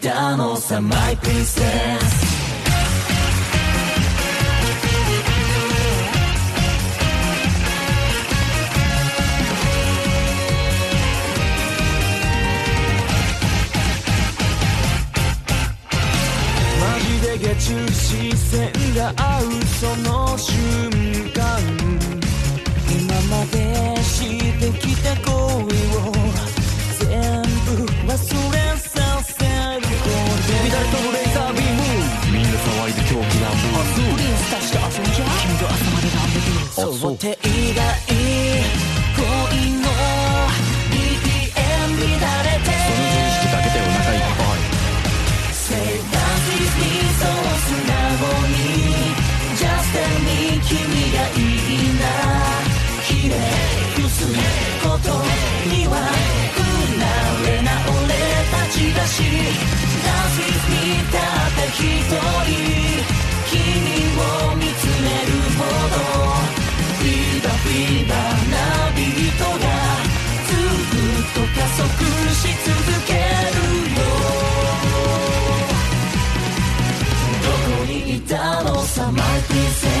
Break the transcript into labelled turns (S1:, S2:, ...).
S1: たのさ My Princess マジで下中視線が合うその瞬間。そう想定外恋の BPM 乱れてその
S2: 図式だけでお腹いっぱい。
S1: Say dance with me そう素直に Just tell me 君がいいな綺麗くすることには不慣れな俺たちだし Dance with me ずっと加速し続けるよどこにいたのさマイピーセ